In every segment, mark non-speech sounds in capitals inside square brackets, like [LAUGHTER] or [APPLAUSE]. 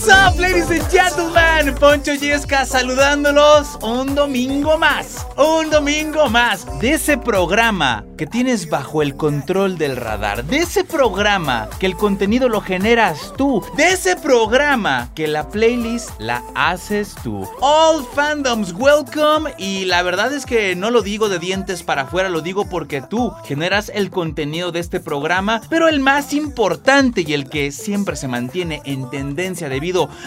What's up, ladies and gentlemen? Poncho Yesca saludándolos un domingo más. Un domingo más de ese programa que tienes bajo el control del radar. De ese programa que el contenido lo generas tú. De ese programa que la playlist la haces tú. All fandoms, welcome. Y la verdad es que no lo digo de dientes para afuera, lo digo porque tú generas el contenido de este programa. Pero el más importante y el que siempre se mantiene en tendencia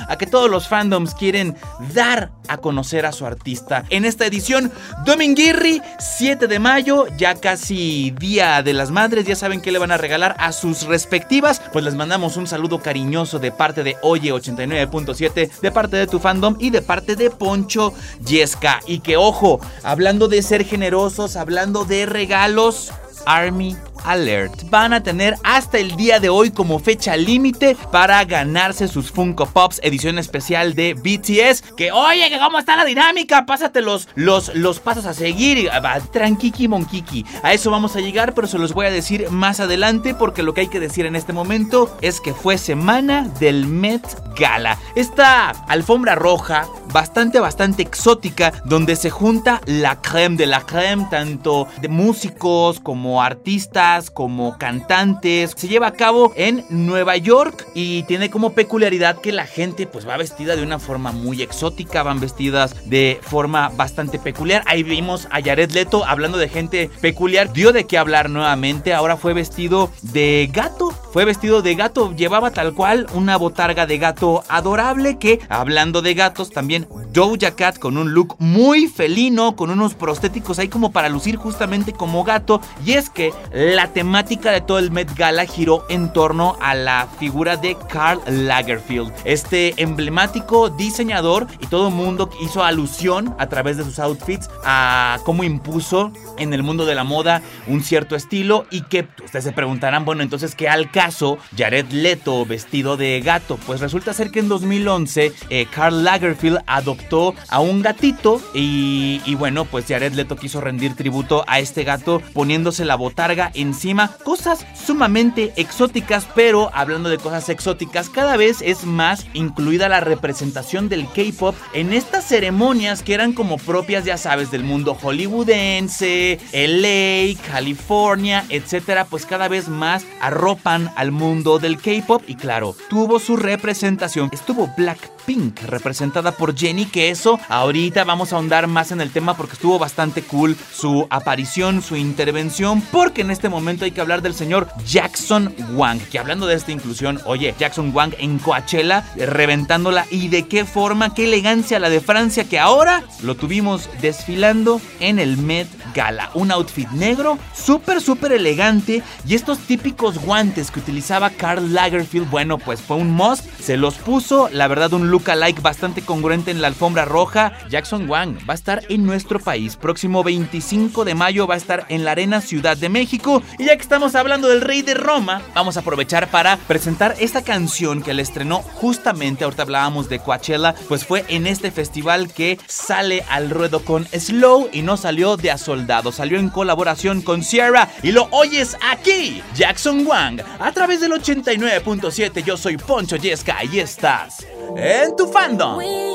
a que todos los fandoms quieren dar a conocer a su artista. En esta edición, Dominguirri, 7 de mayo, ya casi Día de las Madres, ya saben que le van a regalar a sus respectivas, pues les mandamos un saludo cariñoso de parte de Oye 89.7, de parte de tu fandom y de parte de Poncho Yesca. Y que ojo, hablando de ser generosos, hablando de regalos, Army Alert. Van a tener hasta el día de hoy como fecha límite para ganarse sus Funko Pops edición especial de BTS. Que oye, que cómo está la dinámica, pásate los, los, pasos a seguir. Tranquiki Monkiki. A eso vamos a llegar, pero se los voy a decir más adelante porque lo que hay que decir en este momento es que fue semana del Met Gala. Esta alfombra roja, bastante, bastante exótica, donde se junta la creme de la creme, tanto de músicos como artistas como cantantes. Se lleva a cabo en Nueva York y tiene como peculiaridad que la gente pues va vestida de una forma muy exótica, van vestidas de forma bastante peculiar. Ahí vimos a Jared Leto hablando de gente peculiar, dio de qué hablar nuevamente, ahora fue vestido de gato, fue vestido de gato, llevaba tal cual una botarga de gato adorable que hablando de gatos también Doja Cat con un look muy felino, con unos prostéticos ahí como para lucir justamente como gato es que la temática de todo el Met Gala giró en torno a la figura de Karl Lagerfeld, este emblemático diseñador y todo el mundo hizo alusión a través de sus outfits a cómo impuso en el mundo de la moda un cierto estilo y que ustedes se preguntarán, bueno, entonces, ¿qué al caso Jared Leto vestido de gato? Pues resulta ser que en 2011 eh, Karl Lagerfeld adoptó a un gatito y bueno, pues Jared Leto quiso rendir tributo a este gato poniéndose la botarga en encima. Cosas sumamente exóticas, pero hablando de cosas exóticas, cada vez es más incluida la representación del K-pop en estas ceremonias que eran como propias, ya sabes, del mundo hollywoodense, LA, California, etcétera, pues cada vez más arropan al mundo del K-pop. Y claro, tuvo su representación. Estuvo Blackpink representada por Jenny, que eso ahorita vamos a ahondar más en el tema porque estuvo bastante cool su aparición, su intervención, porque en este momento hay que hablar del señor Jackson Wang, que hablando de esta inclusión, oye, Jackson Wang en Coachella, eh, reventándola y de qué forma, qué elegancia la de Francia, que ahora lo tuvimos desfilando en el Met Gala. Un outfit negro, súper, súper elegante y estos típicos guantes que utilizaba Karl Lagerfeld, bueno, pues fue un must, se los puso, la verdad un look alike bastante congruente en la alfombra roja. Jackson Wang va a estar en nuestro país, próximo 25 de mayo va a estar en la Arena Ciudad de México y ya que estamos hablando del rey de Roma, vamos a aprovechar para presentar esta canción que le estrenó justamente, ahorita hablábamos de Coachella, pues fue en este festival que sale al ruedo con Slow y no salió de a soldado, salió en colaboración con Sierra y lo oyes aquí, Jackson Wang, a través del 89.7, yo soy Poncho Yesca y estás en tu fandom.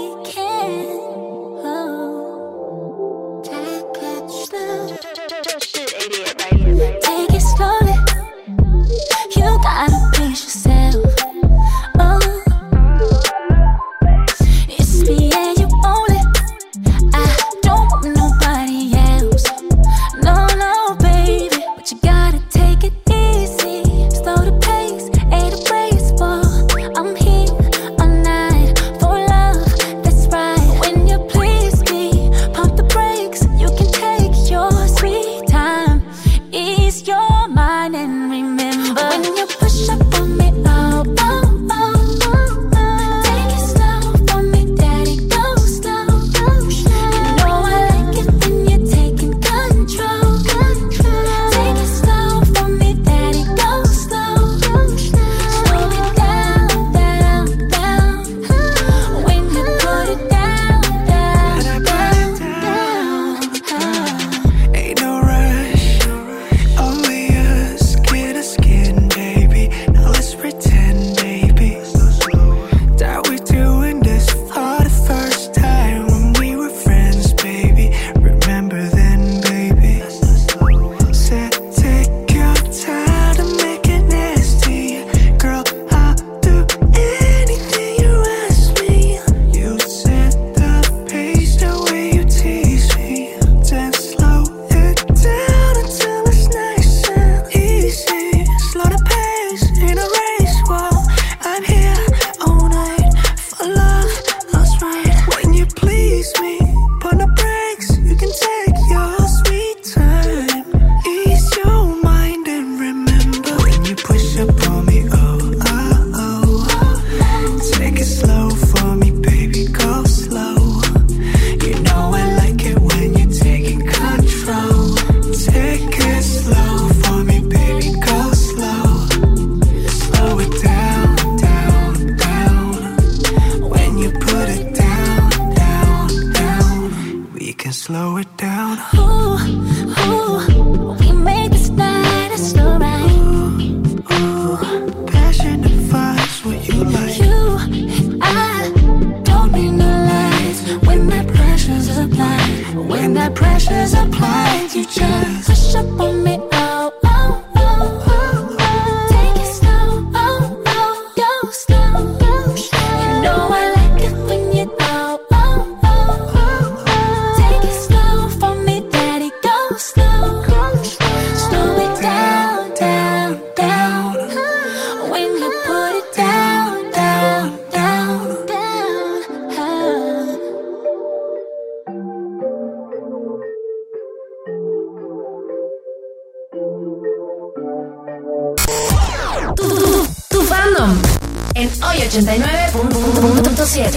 Hoy 89.7.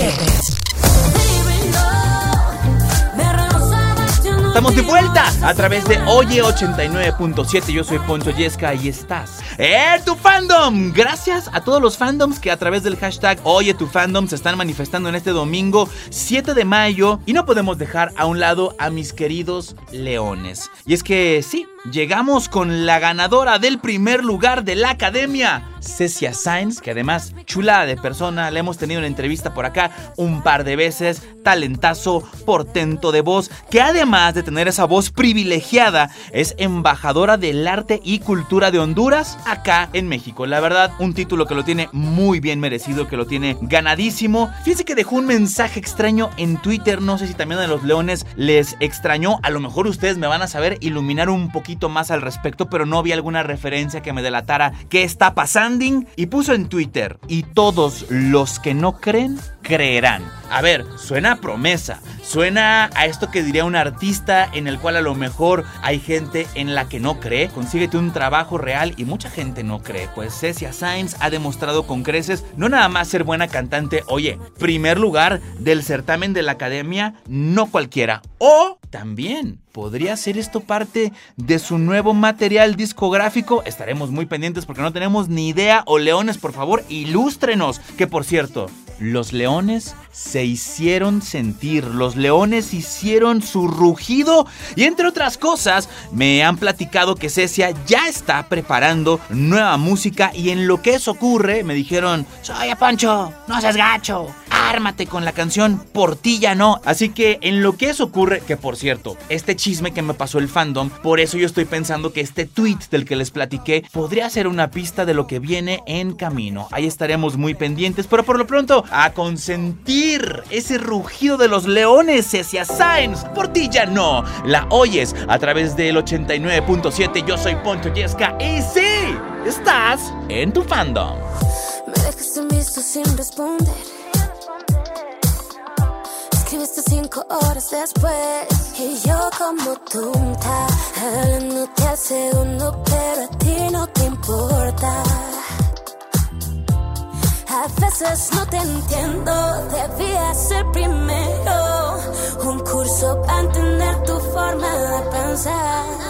Estamos de vuelta a través de Oye 89.7. Yo soy Poncho Yesca y estás en tu fandom. Gracias a todos los fandoms que a través del hashtag Oye tu fandom se están manifestando en este domingo 7 de mayo. Y no podemos dejar a un lado a mis queridos leones. Y es que sí, llegamos con la ganadora del primer lugar de la academia, Cecia Sainz, que además chula de persona, la hemos tenido en entrevista por acá un par de veces, talentazo, portento de voz, que además de tener esa voz privilegiada, es embajadora del arte y cultura de Honduras acá en México. La verdad, un título que lo tiene muy bien merecido, que lo tiene ganadísimo. Fíjense que dejó un mensaje extraño en Twitter, no sé si también a los leones les extrañó, a lo mejor ustedes me van a saber iluminar un poquito más al respecto, pero no vi alguna referencia que me delatara qué está pasando y puso en Twitter, y todos los que no creen, creerán. A ver, suena a promesa, suena a esto que diría un artista en el cual a lo mejor hay gente en la que no cree. Consíguete un trabajo real y mucha gente no cree. Pues Cecia Sainz ha demostrado con creces no nada más ser buena cantante, oye, primer lugar del certamen de la academia, no cualquiera. O también podría ser esto parte de su nuevo material discográfico. Estaremos muy pendientes porque no tenemos ni idea. O leones, por favor, ilústrenos. Que por cierto, los leones se hicieron sentir, los leones hicieron su rugido y entre otras cosas me han platicado que Cecia ya está preparando nueva música y en lo que eso ocurre me dijeron, soy Pancho, no seas gacho, ármate con la canción, por ti ya no. Así que en lo que eso ocurre, que por cierto, este chisme que me pasó el fandom, por eso yo estoy pensando que este tweet del que les platiqué podría ser una pista de lo que viene en camino. Ahí estaremos muy pendientes, pero por lo pronto a consentir ese rugido de los leones, Cecia Sainz, por ti ya no. La oyes a través del 89.7, yo soy Poncho Yesca y sí, estás en tu fandom. Me dejaste en visto sin responder. Escribiste cinco horas después. Y yo como tonta, hablándote al segundo, pero a ti no te importa. A veces no te entiendo, debía ser primero un curso para entender tu forma de pensar.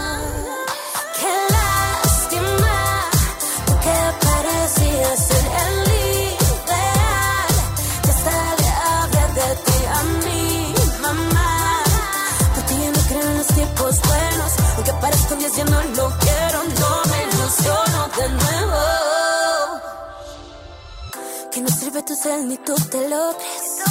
Que no sirve tu ser ni tú te lo crees.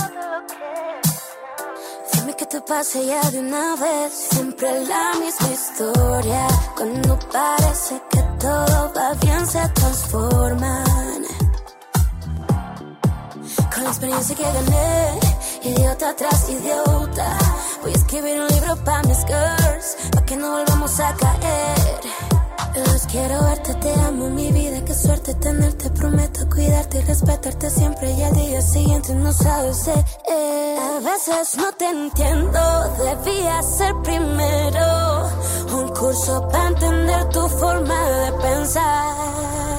Dime que te pase ya de una vez. Siempre la misma historia. Cuando parece que todo va bien, se transforman. Con la experiencia que gané, idiota tras idiota. Voy a escribir un libro para mis girls, para que no volvamos a caer. Quiero verte, te amo mi vida, qué suerte tenerte, prometo cuidarte y respetarte siempre y al día siguiente no sabes de él. A veces no te entiendo, debía ser primero un curso para entender tu forma de pensar.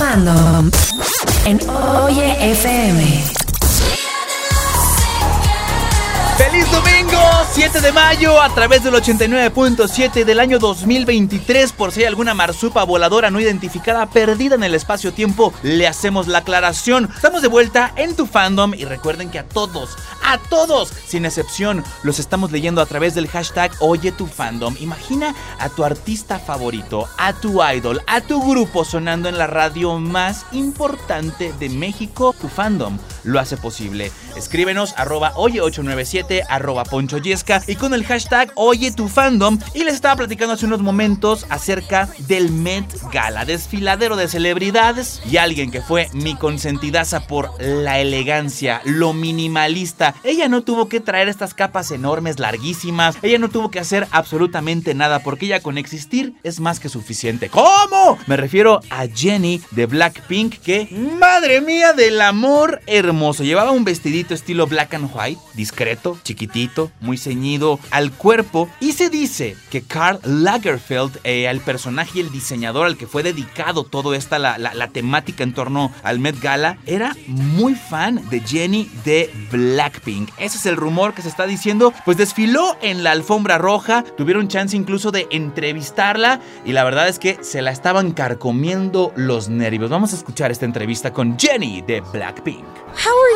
Fandom en Oye FM. ¡Feliz domingo! 7 de mayo a través del 89.7 del año 2023. Por si hay alguna marsupa voladora no identificada perdida en el espacio-tiempo, le hacemos la aclaración. Estamos de vuelta en tu fandom y recuerden que a todos, a todos, sin excepción, los estamos leyendo a través del hashtag Oye tu fandom. Imagina a tu artista favorito, a tu idol, a tu grupo sonando en la radio más importante de México. Tu fandom lo hace posible. Escríbenos arroba oye897 arroba y con el hashtag Oye tu fandom. Y les estaba platicando hace unos momentos acerca del Met Gala, desfiladero de celebridades y alguien que fue mi consentidaza por la elegancia, lo minimalista. Ella no tuvo que traer estas capas enormes, larguísimas. Ella no tuvo que hacer absolutamente nada porque ella con existir es más que suficiente. ¿Cómo? Me refiero a Jenny de Blackpink que, madre mía del amor hermoso, llevaba un vestidito estilo black and white, discreto, chiquitito, muy al cuerpo y se dice que Karl Lagerfeld, eh, el personaje y el diseñador al que fue dedicado toda esta la, la- temática en torno al Met Gala, era muy fan de Jenny de Blackpink. Ese es el rumor que se está diciendo. Pues desfiló en la alfombra roja, tuvieron chance incluso de entrevistarla y la verdad es que se la estaban carcomiendo los nervios. Vamos a escuchar esta entrevista con Jenny de Blackpink.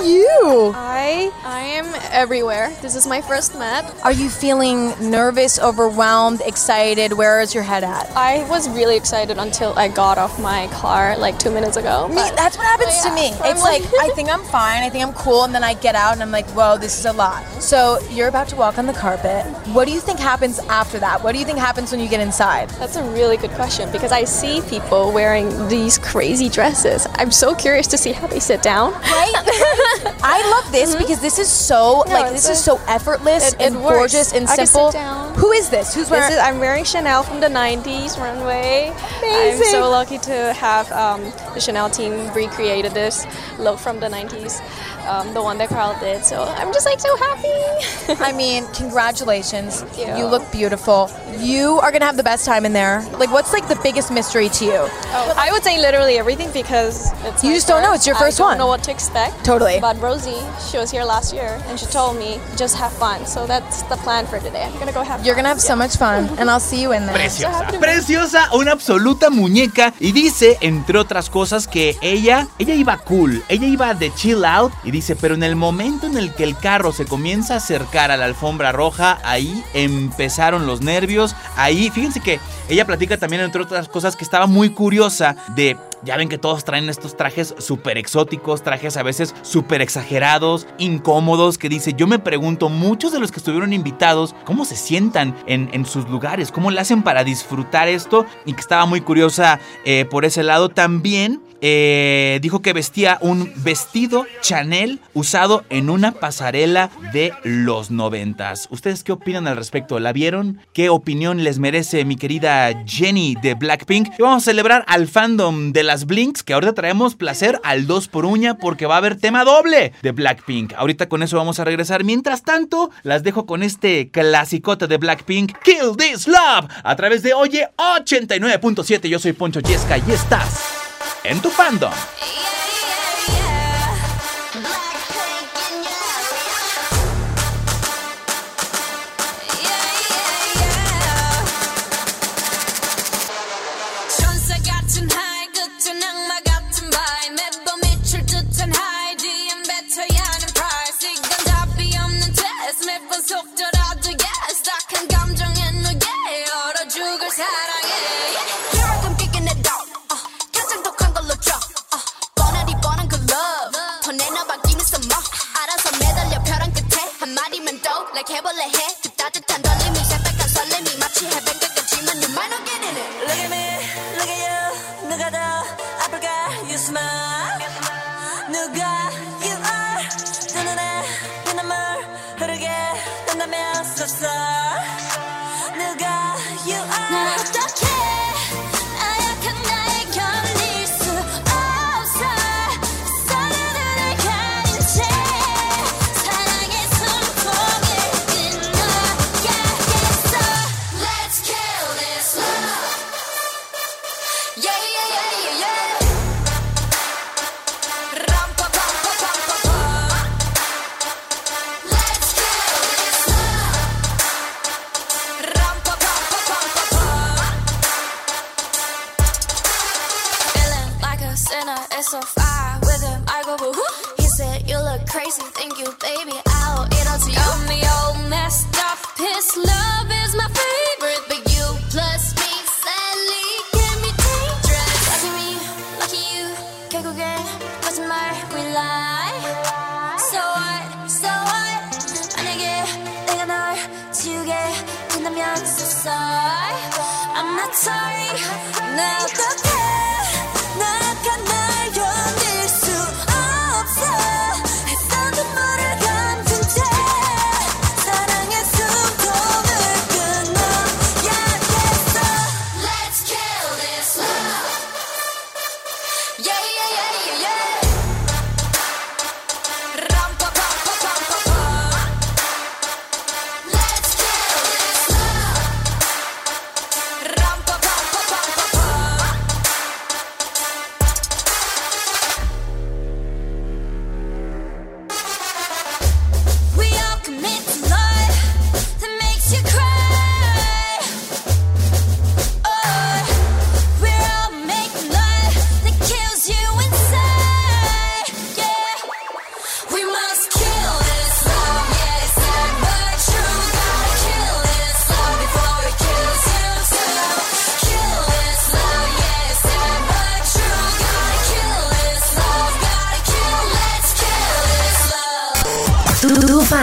You? I I am everywhere. This is my first Met. Are you feeling nervous, overwhelmed, excited? Where is your head at? I was really excited until I got off my car like two minutes ago. Me, that's what happens but to oh, me. yeah, It's like I think I'm fine, I think I'm cool, and then I get out and I'm like, whoa, this is a lot. So you're about to walk on the carpet. What do you think happens after that? What do you think happens when you get inside? That's a really good question because I see people wearing these crazy dresses. I'm so curious to see how they sit down. Right? [LAUGHS] I love this because this is so No, like this is so effortless it- it and works. gorgeous and I simple. Who is this? Who's This wearing? is, I'm wearing Chanel from the 90s runway. I'm so lucky to have um, the Chanel team recreated this look from the 90s, um, the one that Carl did. So I'm just like so happy. I mean, congratulations. Thank you. look beautiful. You are gonna have the best time in there. Like, what's like the biggest mystery to you? Oh, I would say literally everything because it's You my just don't know, it's your first I don't know what to expect. Totally. But Rosie, she was here last year and she told me just have fun. So that's the plan for today. I'm gonna go have. You're fun. gonna have so much fun, and I'll see you in there. Preciosa, preciosa, una absoluta muñeca. Y dice, entre otras cosas, que ella, ella iba cool, ella iba de chill out. Y dice, pero en el momento en el que el carro se comienza a acercar a la alfombra roja, ahí empezaron los nervios. Ahí, fíjense que ella platica también, entre otras cosas, que estaba muy curiosa de ya ven que todos traen estos trajes súper exóticos, trajes a veces súper exagerados, incómodos, que dice, yo me pregunto, muchos de los que estuvieron invitados, ¿cómo se sientan en, en sus lugares? ¿Cómo le hacen para disfrutar esto? Y que estaba muy curiosa eh, por ese lado. También eh, dijo que vestía un vestido Chanel usado en una pasarela de los noventas. ¿Ustedes qué opinan al respecto? ¿La vieron? ¿Qué opinión les merece mi querida Jenny de Blackpink? Y vamos a celebrar al fandom de las Blinks, que ahorita traemos placer al 2 por uña porque va a haber tema doble de Blackpink. Ahorita con eso vamos a regresar. Mientras tanto, las dejo con este clasicote de Blackpink, Kill This Love, a través de Oye 89.7. Yo soy Poncho Yesca y estás en tu fandom. Like 해볼래 해그 따뜻한 떨림이 새빨간 설렘이 마치 해변가 같지만 you might not get in it Look at me, look at you 누가 더 아플까 you smile 누가 you are 두 눈에 피눈물 흐르게 된다면 섭섭 누가 you are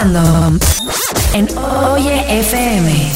en Oye FM.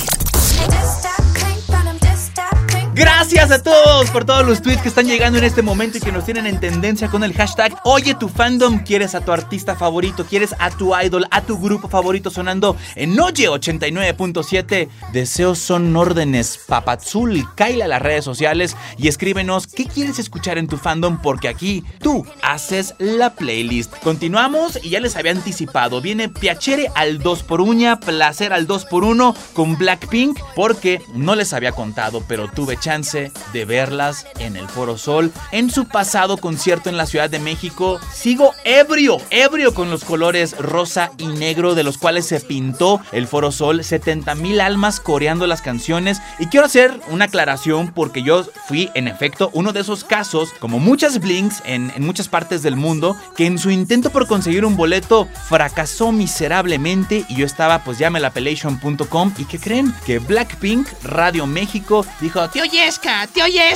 Gracias a todos por todos los tweets que están llegando en este momento y que nos tienen en tendencia con el hashtag Oye tu fandom. ¿Quieres a tu artista favorito? ¿Quieres a tu idol, a tu grupo favorito sonando en Oye 89.7? Deseos son órdenes. Papazul, caile a las redes sociales y escríbenos qué quieres escuchar en tu fandom porque aquí tú haces la playlist. Continuamos y ya les había anticipado. Viene Piacere al 2 por uña, Placer al 2 por 1 con Blackpink porque no les había contado, pero tuve chance de verlas en el Foro Sol. En su pasado concierto en la Ciudad de México. Sigo ebrio, ebrio con los colores rosa y negro de los cuales se pintó el Foro Sol, 70 mil almas coreando las canciones. Y quiero hacer una aclaración porque yo fui en efecto uno de esos casos, como muchas blinks en, en muchas partes del mundo, que en su intento por conseguir un boleto fracasó miserablemente y yo estaba pues ya pelation.com y que creen que Blackpink Radio México dijo, tío Yesca, tío Yesca,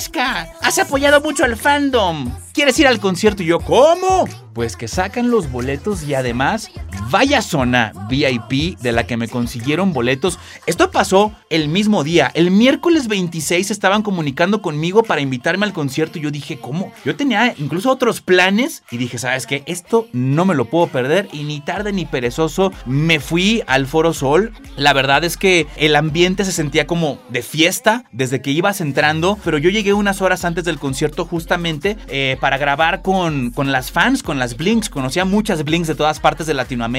has apoyado mucho al fandom. ¿Quieres ir al concierto? Y yo, ¿cómo? Pues que sacan los boletos y además, vaya zona VIP de la que me consiguieron boletos. Esto pasó el mismo día. El miércoles 26 estaban comunicando conmigo para invitarme al concierto y yo dije, ¿cómo? Yo tenía incluso otros planes y dije, ¿sabes qué? Esto no me lo puedo perder y ni tarde ni perezoso me fui al Foro Sol. La verdad es que el ambiente se sentía como de fiesta desde que ibas entrando, pero yo llegué unas horas antes del concierto justamente eh, para grabar con, con las fans, con las Blinks. Conocía muchas Blinks de todas partes de Latinoamérica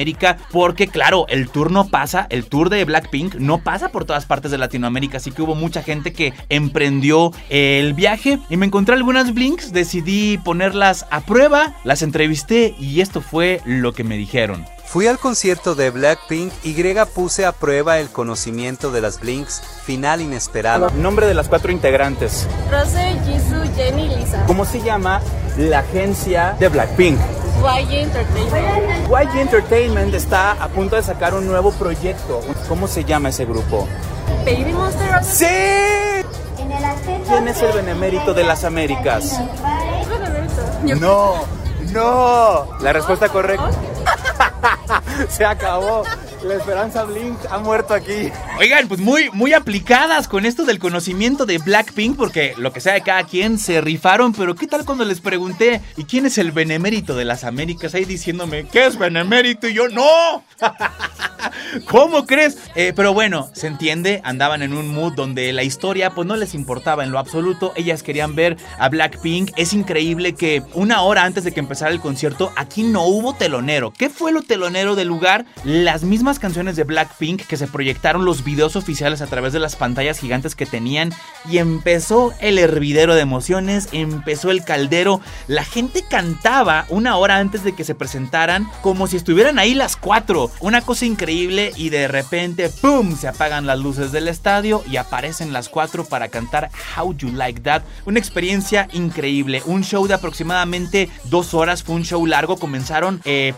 porque, claro, el tour no pasa, el tour de Blackpink no pasa por todas partes de Latinoamérica, así que hubo mucha gente que emprendió el viaje y me encontré algunas Blinks, decidí ponerlas a prueba, las entrevisté y esto fue lo que me dijeron. Fui al concierto de Blackpink y Grega puse a prueba el conocimiento de las Blinks, final inesperado. Nombre de las cuatro integrantes. Rose, Jisoo, Jenny, Lisa. ¿Cómo se llama la agencia de Blackpink? YG Entertainment. YG Entertainment está a punto de sacar un nuevo proyecto. ¿Cómo se llama ese grupo? Baby Monster. ¡Sí! ¿Quién es el benemérito de las Américas? No, no. La respuesta correcta. [LAUGHS] Se acabó. La esperanza Blink ha muerto aquí. Oigan, pues muy, muy aplicadas con esto del conocimiento de Blackpink, porque lo que sea de cada quien se rifaron, pero ¿qué tal cuando les pregunté, ¿y quién es el benemérito de las Américas? Ahí diciéndome, ¿qué es benemérito? Y yo, ¡no! [LAUGHS] ¿Cómo crees? Eh, pero bueno, se entiende, andaban en un mood donde la historia pues no les importaba en lo absoluto, ellas querían ver a Blackpink. Es increíble que una hora antes de que empezara el concierto, aquí no hubo telonero. ¿Qué fue lo telonero del lugar? Las mismas canciones de Blackpink que se proyectaron los videos oficiales a través de las pantallas gigantes que tenían y empezó el hervidero de emociones, empezó el caldero. La gente cantaba una hora antes de que se presentaran como si estuvieran ahí las cuatro. Una cosa increíble y de repente, ¡pum! Se apagan las luces del estadio y aparecen las cuatro para cantar How You Like That. Una experiencia increíble. Un show de aproximadamente dos horas. Fue un show largo. Comenzaron eh,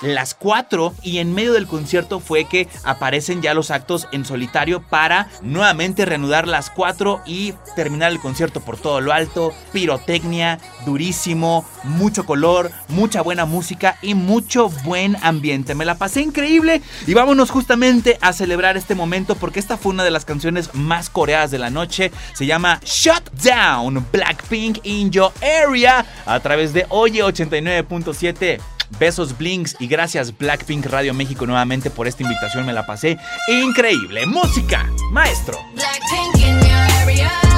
las cuatro y en medio del concierto fue que aparecen ya los actos en solitario para nuevamente reanudar las cuatro y terminar el concierto por todo lo alto. Pirotecnia, durísimo, mucho color, mucha buena música y mucho buen ambiente. Me la pasé increíble y vámonos justamente a celebrar este momento porque esta fue una de las canciones más coreadas de la noche. Se llama Shut Down Blackpink in Your Area a través de Oye 89.7. Besos Blinks y gracias Blackpink Radio México nuevamente por esta invitación, me la pasé increíble. Música, maestro. Blackpink in your area.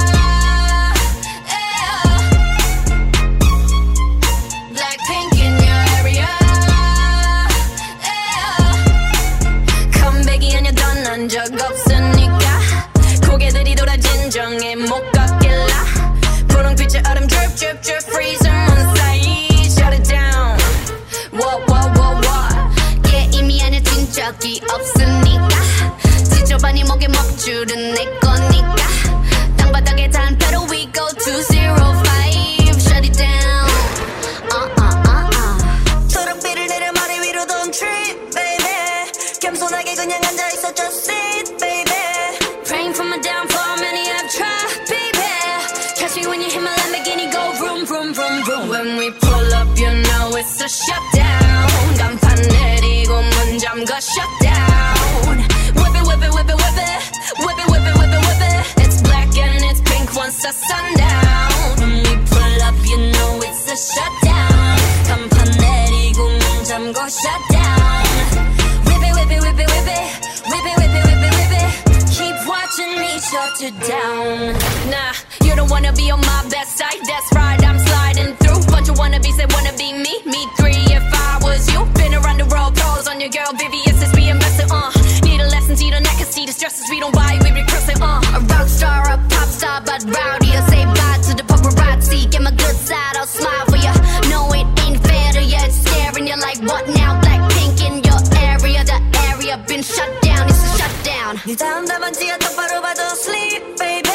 what now Blackpink in your area the area been shut down it's a shutdown 네 다음 답안지야 똑바로 봐도 sleep baby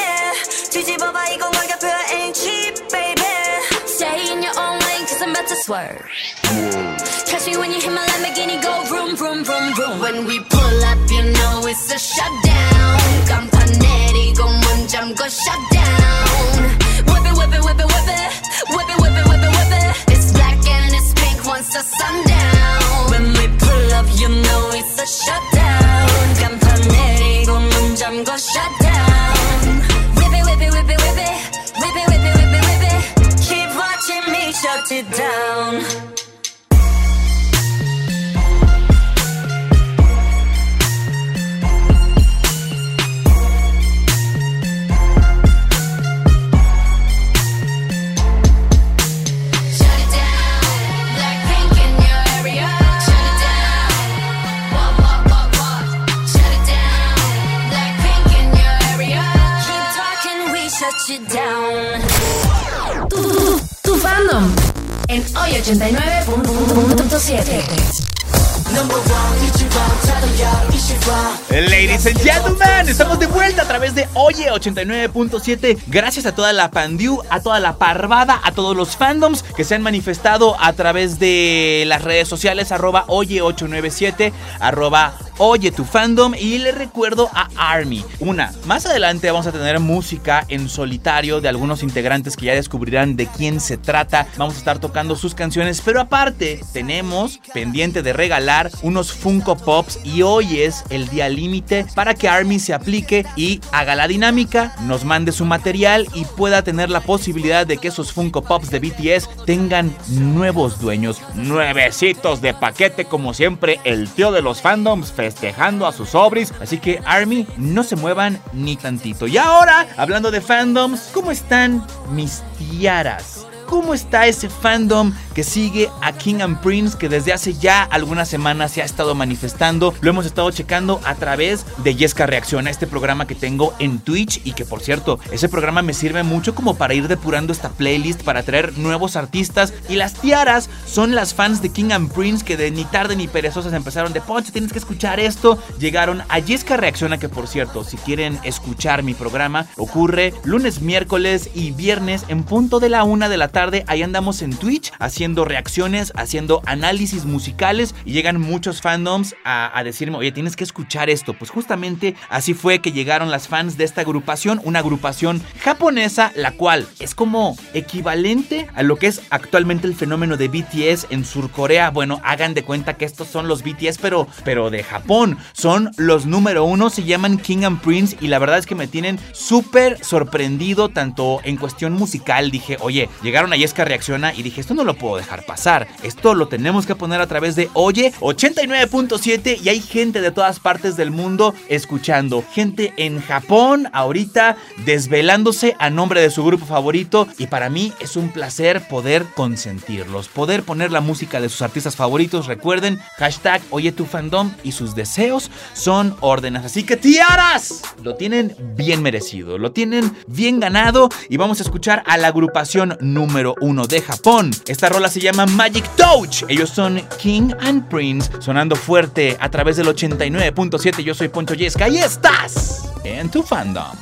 뒤집어봐 이건 가격표야 ain't cheap baby stay in your own lane cause I'm about to swerve Catch me when you hit my Lamborghini, go vroom, vroom, vroom, vroom. When we pull up, you know it's a shutdown. 간판 내리고 문 잠궈 shutdown. 89.7. Ladies and gentlemen, estamos de vuelta a través de Oye 89.7. Gracias a toda la Pandiu, a toda la Parvada, a todos los fandoms que se han manifestado a través de las redes sociales, arroba Oye 897, arroba Oye tu fandom. Y le recuerdo a Army. Una, más adelante vamos a tener música en solitario de algunos integrantes que ya descubrirán de quién se trata. Vamos a estar tocando sus canciones, pero aparte tenemos pendiente de regalar unos Funko Pops y hoy es el día límite para que Army se aplique y haga la dinámica, nos mande su material y pueda tener la posibilidad de que esos Funko Pops de BTS tengan nuevos dueños, nuevecitos de paquete como siempre el tío de los fandoms festejando a sus sobris, así que Army no se muevan ni tantito. Y ahora, hablando de fandoms, ¿cómo están mis tiaras? ¿Cómo está ese fandom que sigue a King and Prince que desde hace ya algunas semanas se ha estado manifestando? Lo hemos estado checando a través de Yesca Reacciona, este programa que tengo en Twitch y que por cierto, ese programa me sirve mucho como para ir depurando esta playlist para traer nuevos artistas y las tiaras son las fans de King and Prince que de ni tarde ni perezosas empezaron de Poncho, tienes que escuchar esto. Llegaron a Yesca Reacciona que por cierto, si quieren escuchar mi programa, ocurre lunes, miércoles y viernes en punto de la una de la tarde tarde, ahí andamos en Twitch haciendo reacciones, haciendo análisis musicales y llegan muchos fandoms a, decirme, oye, tienes que escuchar esto. Pues justamente así fue que llegaron las fans de esta agrupación, una agrupación japonesa, la cual es como equivalente a lo que es actualmente el fenómeno de BTS en Surcorea. Bueno, hagan de cuenta que estos son los BTS, pero, pero de Japón. Son los número uno, se llaman King and Prince y la verdad es que me tienen súper sorprendido tanto en cuestión musical. Dije, oye, llegaron a Yesca Reacciona y dije, esto no lo puedo dejar pasar. Esto lo tenemos que poner a través de Oye 89.7 y hay gente de todas partes del mundo escuchando. Gente en Japón ahorita desvelándose a nombre de su grupo favorito y para mí es un placer poder consentirlos, poder poner la música de sus artistas favoritos. Recuerden, hashtag Oye tu fandom y sus deseos son órdenes. Así que tiaras, lo tienen bien merecido, lo tienen bien ganado y vamos a escuchar a la agrupación número uno de Japón. Esta rola se llama Magic Touch. Ellos son King and Prince, sonando fuerte a través del 89.7. Yo soy Poncho Yesca y estás en tu fandom.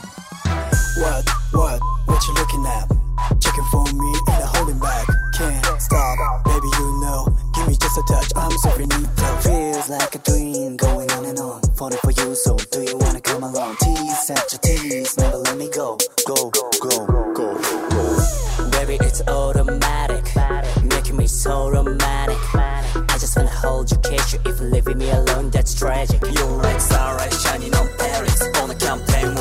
What, what, what you looking at? Checking for me and a holding back. Can't stop, baby, you know. Give me just a touch, I'm so finito. Feels like a dream, going on and on. Falling for you, so do you wanna come along? Tease at your tease, never let me. Go, go, go, go. Baby, it's automatic. Making me so romantic. I just wanna hold you, kiss you. If leaving me alone, that's tragic. You're like starlight shining on Paris. On the campaign,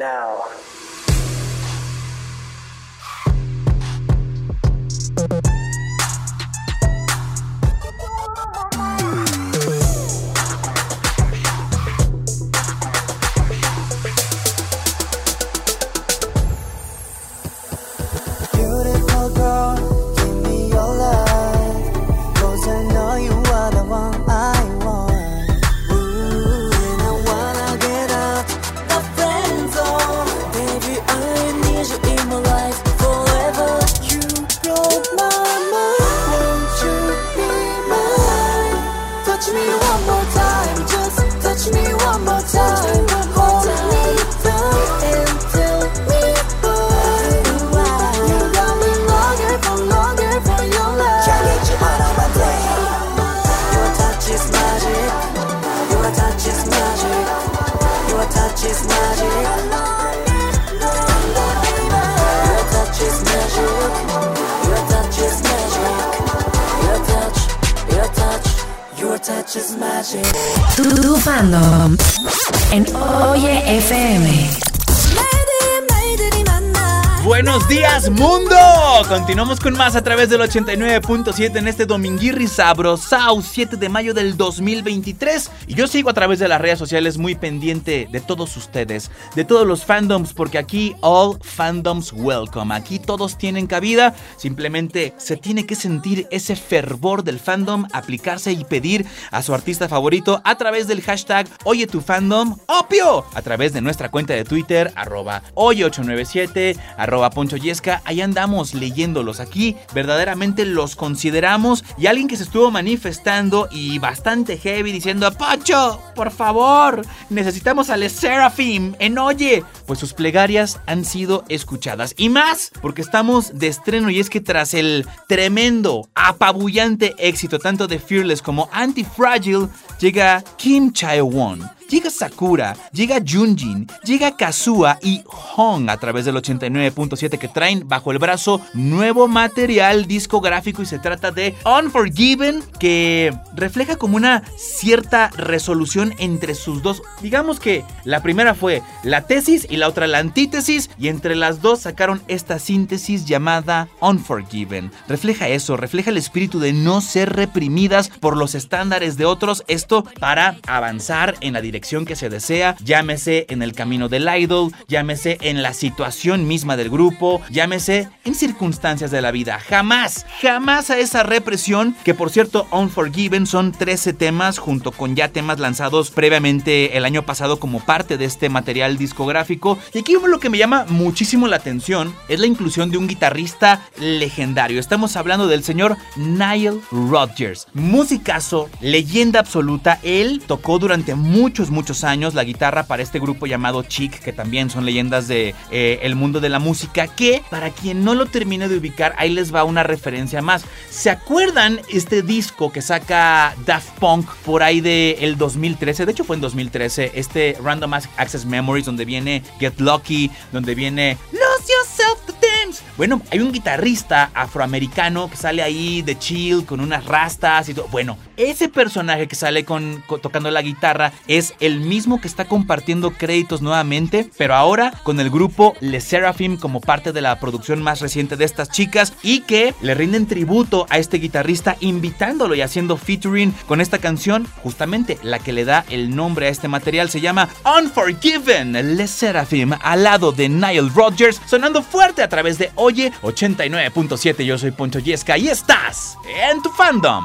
now. Oye FM. Buenos días, mundo. Continuamos con más a través del 89.7 en este dominguirri sabrosao 7 de mayo del 2023. Y yo sigo a través de las redes sociales muy pendiente de todos ustedes, de todos los fandoms, porque aquí all fandoms welcome. Aquí todos tienen cabida. Simplemente se tiene que sentir ese fervor del fandom, aplicarse y pedir a su artista favorito a través del hashtag Oye tu fandom, opio, a través de nuestra cuenta de Twitter, arroba Oye897, arroba Poncho Yesca. Ahí andamos leyéndolos aquí. Verdaderamente los consideramos. Y alguien que se estuvo manifestando y bastante heavy diciendo: Poncho, por favor, necesitamos al Seraphim en Oye. Pues sus plegarias han sido escuchadas. Y más, porque estamos de estreno. Y es que tras el tremendo, apabullante éxito tanto de Fearless como Anti-Fragile, llega Kim Chae-won llega Sakura, llega Junjin, llega Kazuha y Hong a través del 89.7 que traen bajo el brazo nuevo material discográfico y se trata de Unforgiven que refleja como una cierta resolución entre sus dos. Digamos que la primera fue la tesis y la otra la antítesis y entre las dos sacaron esta síntesis llamada Unforgiven. Refleja eso, refleja el espíritu de no ser reprimidas por los estándares de otros, esto para avanzar en la dirección que se desea, llámese en el camino del idol, llámese en la situación misma del grupo, llámese en circunstancias de la vida. Jamás, jamás a esa represión, que por cierto, Unforgiven son 13 temas junto con ya temas lanzados previamente el año pasado como parte de este material discográfico. Y aquí lo que me llama muchísimo la atención es la inclusión de un guitarrista legendario. Estamos hablando del señor Nile Rodgers. Musicazo, leyenda absoluta. Él tocó durante muchos, muchos años la guitarra para este grupo llamado Chic, que también son leyendas de eh, mundo de la música. Que para quien no lo termine de ubicar, ahí les va una referencia más. ¿Se acuerdan este disco que saca Daft Punk por ahí del el 2013? De hecho, fue en 2013. Este Random Access Memories, donde viene Get Lucky, donde viene Lose Yourself to Dance. Bueno, hay un guitarrista afroamericano que sale ahí de chill con unas rastas y todo. Bueno, ese personaje que sale con- tocando la guitarra es el mismo que está compartiendo créditos nuevamente, pero ahora con el grupo Le Seraphim como parte de la producción más reciente de estas chicas y que le rinden tributo a este guitarrista invitándolo y haciendo featuring con esta canción, justamente la que le da el nombre a este material se llama Unforgiven, Le Seraphim al lado de Nile Rodgers sonando fuerte a través de Oye 89.7. Yo soy Poncho Yesca y estás en tu fandom.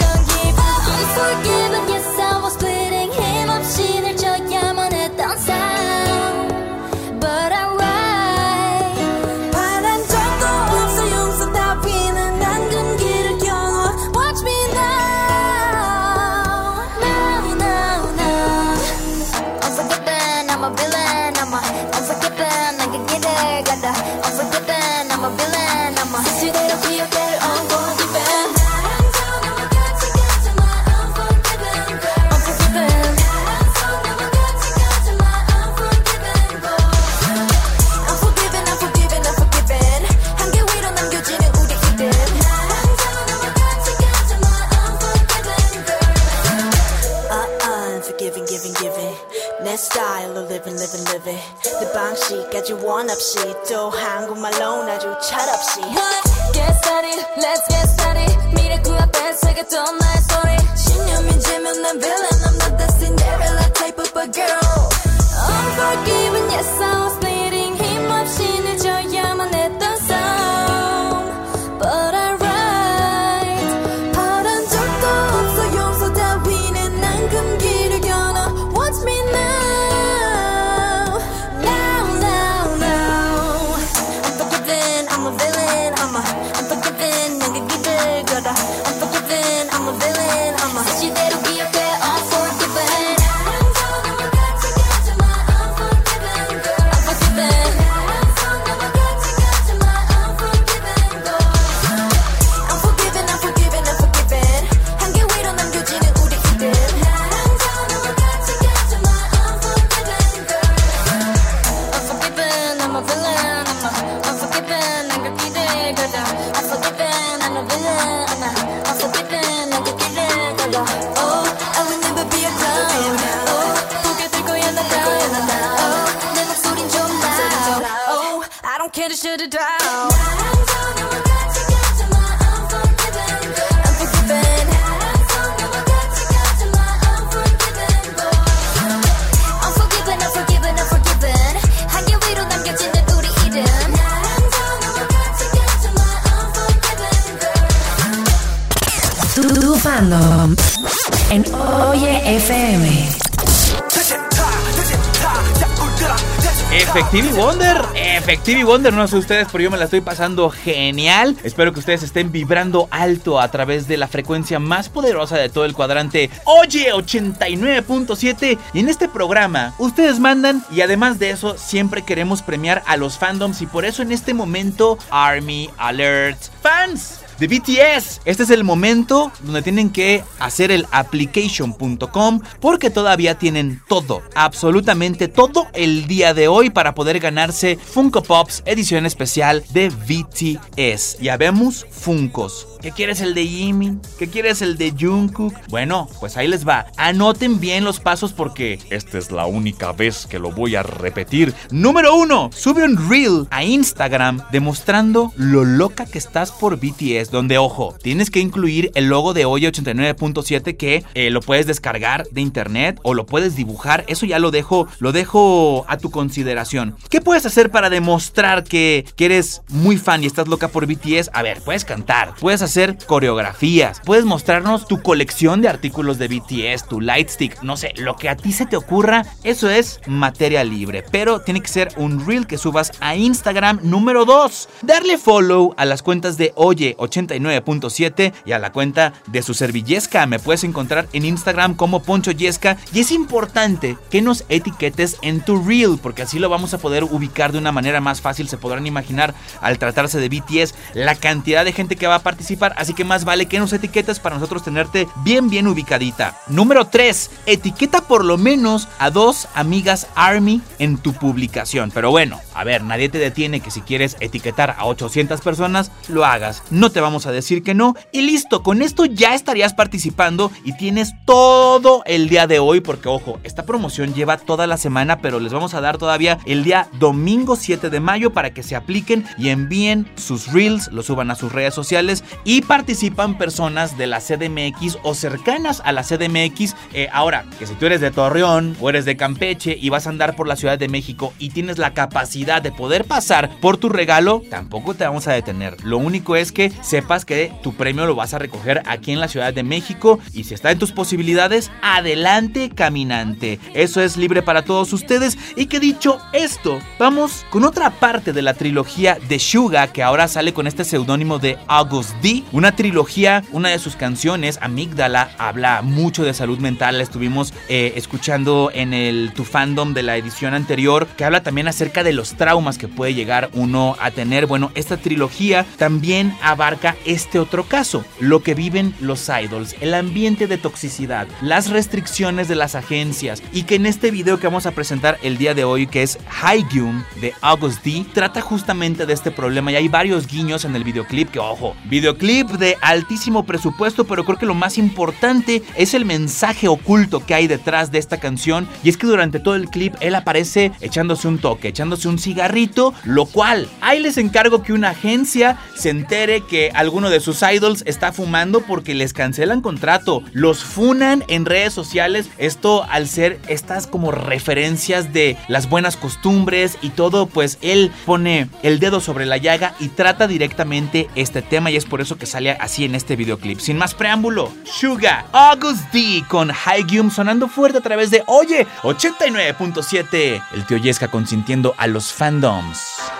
Wonder, Efectivi Wonder, no sé ustedes, pero yo me la estoy pasando genial. Espero que ustedes estén vibrando alto a través de la frecuencia más poderosa de todo el cuadrante. Oye, 89.7. Y en este programa, ustedes mandan y además de eso, siempre queremos premiar a los fandoms y por eso en este momento, Army Alert Fans de BTS. Este es el momento donde tienen que hacer el application.com porque todavía tienen todo, absolutamente todo el día de hoy para poder ganarse Funko Pops edición especial de BTS. Ya vemos Funkos. ¿Qué quieres el de Jimmy? ¿Qué quieres el de Jungkook? Bueno, pues ahí les va. Anoten bien los pasos porque esta es la única vez que lo voy a repetir. Número uno, sube un reel a Instagram demostrando lo loca que estás por BTS. Donde, ojo, tienes que incluir el logo de Oye 89.7 que eh, lo puedes descargar de internet o lo puedes dibujar. Eso ya lo dejo, lo dejo a tu consideración. ¿Qué puedes hacer para demostrar que, eres muy fan y estás loca por BTS? A ver, puedes cantar, puedes hacer coreografías, puedes mostrarnos tu colección de artículos de BTS, tu lightstick, no sé, lo que a ti se te ocurra, eso es materia libre, pero tiene que ser un reel que subas a Instagram número 2. Darle follow a las cuentas de Oye 89.7 y a la cuenta de su servillesca. Me puedes encontrar en Instagram como Poncho Yesca y es importante que nos etiquetes en tu reel porque así lo vamos a poder ubicar de una manera más fácil. Se podrán imaginar al tratarse de BTS la cantidad de gente que va a participar así que más vale que nos etiquetes para nosotros tenerte bien bien ubicadita. Número 3, etiqueta por lo menos a dos amigas Army en tu publicación. Pero bueno, a ver, nadie te detiene que si quieres etiquetar a 800 personas, lo hagas. No te vamos a decir que no. Y listo, con esto ya estarías participando y tienes todo el día de hoy porque ojo, esta promoción lleva toda la semana, pero les vamos a dar todavía el día domingo 7 de mayo para que se apliquen y envíen sus reels, lo suban a sus redes sociales y participan personas de la CDMX o cercanas a la CDMX. Eh, ahora, que si tú eres de Torreón o eres de Campeche y vas a andar por la Ciudad de México y tienes la capacidad de poder pasar por tu regalo, tampoco te vamos a detener. Lo único es que sepas que tu premio lo vas a recoger aquí en la Ciudad de México y si está en tus posibilidades, adelante caminante. Eso es libre para todos ustedes y que dicho esto, vamos con otra parte de la trilogía de Suga que ahora sale con este seudónimo de August D una trilogía, una de sus canciones, Amígdala, habla mucho de salud mental. La estuvimos eh, escuchando en el Tu Fandom de la edición anterior, que habla también acerca de los traumas que puede llegar uno a tener. Bueno, esta trilogía también abarca este otro caso, lo que viven los idols, el ambiente de toxicidad, las restricciones de las agencias y que en este video que vamos a presentar el día de hoy, que es Hygium de August D, trata justamente de este problema y hay varios guiños en el videoclip que, ojo, videoclip de altísimo presupuesto, pero creo que lo más importante es el mensaje oculto que hay detrás de esta canción. Y es que durante todo el clip él aparece echándose un toque, echándose un cigarrito, lo cual ahí les encargo que una agencia se entere que alguno de sus idols está fumando porque les cancelan contrato, los funan en redes sociales. Esto al ser estas como referencias de las buenas costumbres y todo, pues él pone el dedo sobre la llaga y trata directamente este tema y es por eso que sale así en este videoclip. Sin más preámbulo, Suga, August D con Hygium sonando fuerte a través de Oye 89.7. El tío Yesca consintiendo a los fandoms.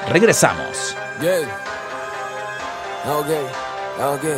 Regresamos. Okay. Okay.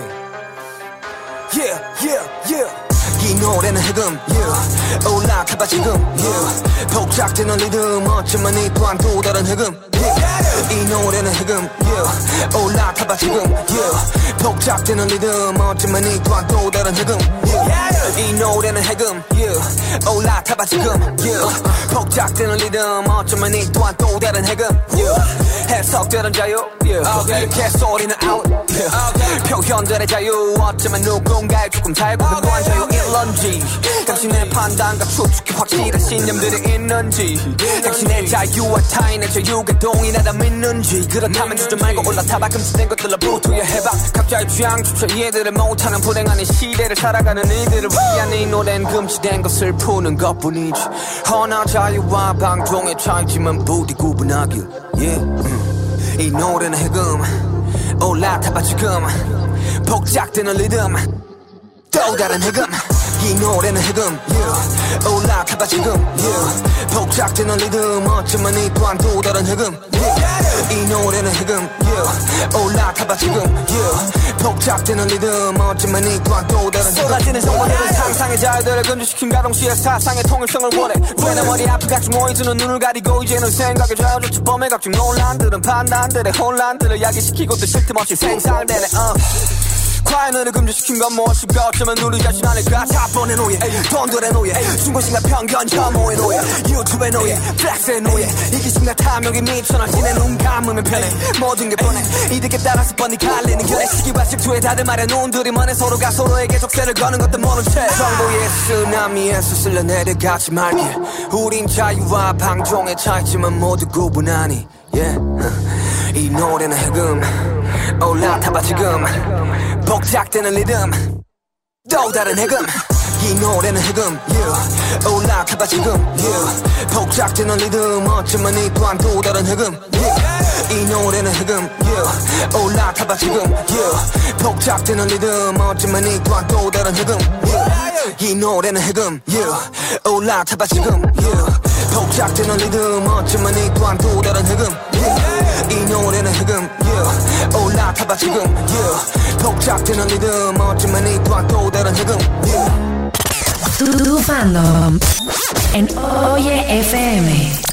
Yeah, yeah, yeah. 이 노래는 흑음 yeah. 올라타봐 지금 yeah. 복잡되는 리듬 어쩌면 이 또한 또 다른 흑음 yeah. 이 노래는 흑음 yeah. 올라타봐 지금 yeah. 복잡되는 리듬 어쩌면 이 또한 또 다른 흑음 yeah. 이 노래는 흑음 yeah. 올라타봐 지금 yeah. 복잡되는 리듬 어쩌면 이 또한 또 다른 흑음 yeah. 해석되는 자유 yeah. okay. 개소리는 out yeah. okay. 표현들의 자유 어쩌면 누군가의 조금 잘못된 또한 자유 일런지. 당신의 판단과 추측이 확실한 신념들이 있는지. 당신의 자유와 타인의 자유가 동일하다 믿는지. 그렇다면 주저 말고 올라타봐. 금지된 것들로 부투여해봐. 각자의 취향조차 이해들을 못하는 불행한 이 시대를 살아가는 이들을 위한 이 노래는 금지된 것을 푸는 것뿐이지. 허나 자유와 방종의 차이지만 부디 구분하길. yeah. 음. 이 노래는 해금. 올라타봐 지금. 복작되는 리듬 또 다른 해금 이 노래는 해금 yeah. 올라타봐 지금 yeah. 복잡되는 리듬 어쩌면 이 또한 또 다른 해금 yeah. 이 노래는 해금 yeah. 올라타봐 지금 yeah. 복잡되는 리듬 어쩌면 이 또한 또 다른 해금 쏟아지는 성원들은 상상의 자유들을 금지시킨 가동시의 사상의 통일성을 원해 왜내 머리 앞에 각종 오해주는 눈을 가리고 이제는 생각에 좌우조차 범해 각종 논란들은 판단들의 혼란들을 야기시키고 또 쉴틈 없이 생산되네 uh. 과연을 금지시킨 건 무엇일까 어쩌면 우리 자신 아닐까? 자본의 노예 돈들의 노예 중고심과 편견 혐오의 노예 유튜브의 노예 플렉스의 노예. 이기심과 탐욕이 미쳐나 지내 눈 감으면 편해. 모든 게 뻔해. 이득에 따라서 뻔히 갈리는 결의 시기와 질투에 다들 말해 눈들이 먼해 서로가 서로에게 적세를 거는 것도 모른 채. 정보의 쓰나미에서 쓸려 내려가지 말게 우린 자유와 방종의 차이지만 모두 구분하니 yeah. [LAUGHS] 이 노래는 해금 올라타봐 지금 복작되는 리듬 또 다른 해금 이 노래는 해금 yeah. 올라타봐 지금 yeah. 복작되는 리듬 어쩌면 이 또한 또 다른 해금 yeah. 이 노래는 해금 yeah. 올라타봐 지금 yeah. 복작되는 리듬 어쩌면 이 또한 또 다른 해금 yeah. 이 노래는 해금 yeah. 올라타봐 지금 yeah. 복작되는 리듬 어쩌면 이 또한 또 다른 해금 yeah. 이 노래는 해금 yeah. 올라타봐 지금 yeah. 복작되는 리듬 어쩌면 이 또한 또 다른 해금 yeah. Tu fandom en Oye FM.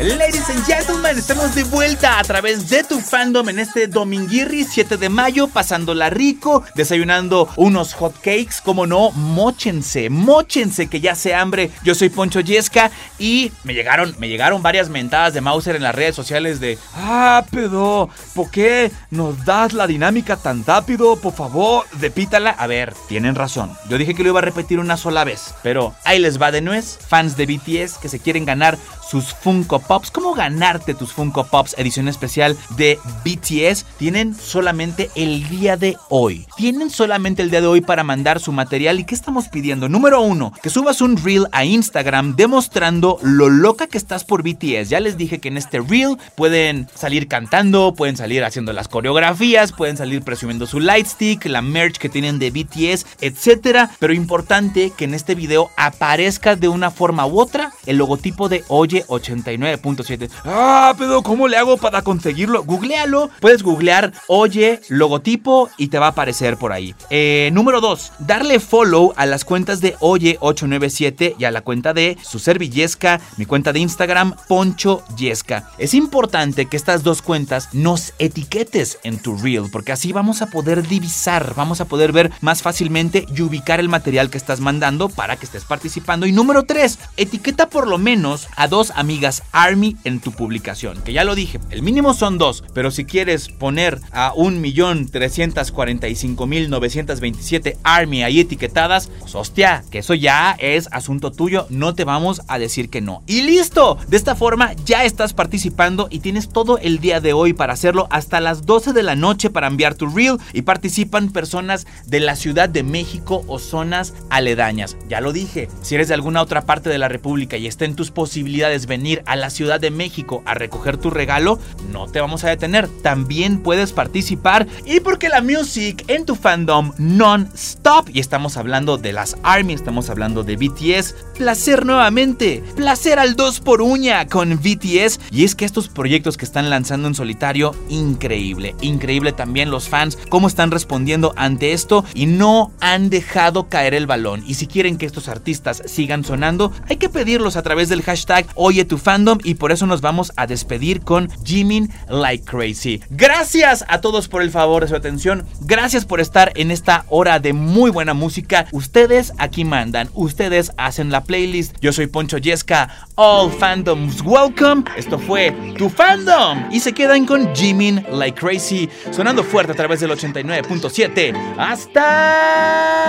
Ladies and gentlemen, estamos de vuelta a través de tu fandom en este dominguirri 7 de mayo, pasándola rico, desayunando unos hot cakes, como no, mochense, mochense que ya se hambre. Yo soy Poncho Yesca y me llegaron, me llegaron varias mentadas de Mauser en las redes sociales de, ah, pero, ¿por qué nos das la dinámica tan rápido? Por favor, repítala. A ver, tienen razón. Yo dije que lo iba a repetir una sola vez, pero ahí les va de nuez, fans de BTS que se quieren ganar sus Funko Pops. ¿Cómo ganarte tus Funko Pops edición especial de BTS? Tienen solamente el día de hoy. Tienen solamente el día de hoy para mandar su material. ¿Y qué estamos pidiendo? Número uno, que subas un reel a Instagram demostrando lo loca que estás por BTS. Ya les dije que en este reel pueden salir cantando, pueden salir haciendo las coreografías, pueden salir presumiendo su lightstick, la merch que tienen de BTS, etcétera. Pero importante que en este video aparezca de una forma u otra el logotipo de Oye 89.7. Ah, pero ¿cómo le hago para conseguirlo? Googlealo. Puedes googlear Oye logotipo y te va a aparecer por ahí. Eh, número 2. Darle follow a las cuentas de Oye 897 y a la cuenta de su servillesca, mi cuenta de Instagram, Poncho Yesca. Es importante que estas dos cuentas nos etiquetes en tu reel, porque así vamos a poder divisar, vamos a poder ver más fácilmente y ubicar el material que estás mandando para que estés participando. Y número 3. Etiqueta por lo menos a dos amigas Army en tu publicación. Que ya lo dije, el mínimo son dos, pero si quieres poner a 1.345.927 Army ahí etiquetadas, pues hostia, que eso ya es asunto tuyo, no te vamos a decir que no. Y listo, de esta forma ya estás participando y tienes todo el día de hoy para hacerlo hasta las 12 de la noche para enviar tu reel y participan personas de la Ciudad de México o zonas aledañas. Ya lo dije, si eres de alguna otra parte de la República y está en tus posibilidades venir a la Ciudad de México a recoger tu regalo, no te vamos a detener. También puedes participar y porque la music en tu fandom non-stop y estamos hablando de las ARMY, estamos hablando de BTS. Placer nuevamente, placer al 2 por uña con BTS y es que estos proyectos que están lanzando en solitario, increíble, increíble también los fans cómo están respondiendo ante esto y no han dejado caer el balón. Y si quieren que estos artistas sigan sonando, hay que pedirlos a través del hashtag Oye tu fandom y por eso nos vamos a despedir con Jimin Like Crazy. Gracias a todos por el favor de su atención. Gracias por estar en esta hora de muy buena música. Ustedes aquí mandan, ustedes hacen la playlist. Yo soy Poncho Yesca. All fandoms welcome. Esto fue tu fandom y se quedan con Jimin Like Crazy sonando fuerte a través del 89.7. Hasta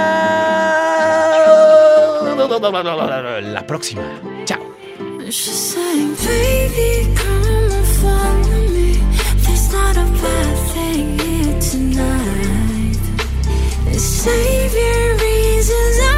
la próxima. Chao. She's saying, baby, come and follow me. There's not a bad thing here tonight. Save your reasons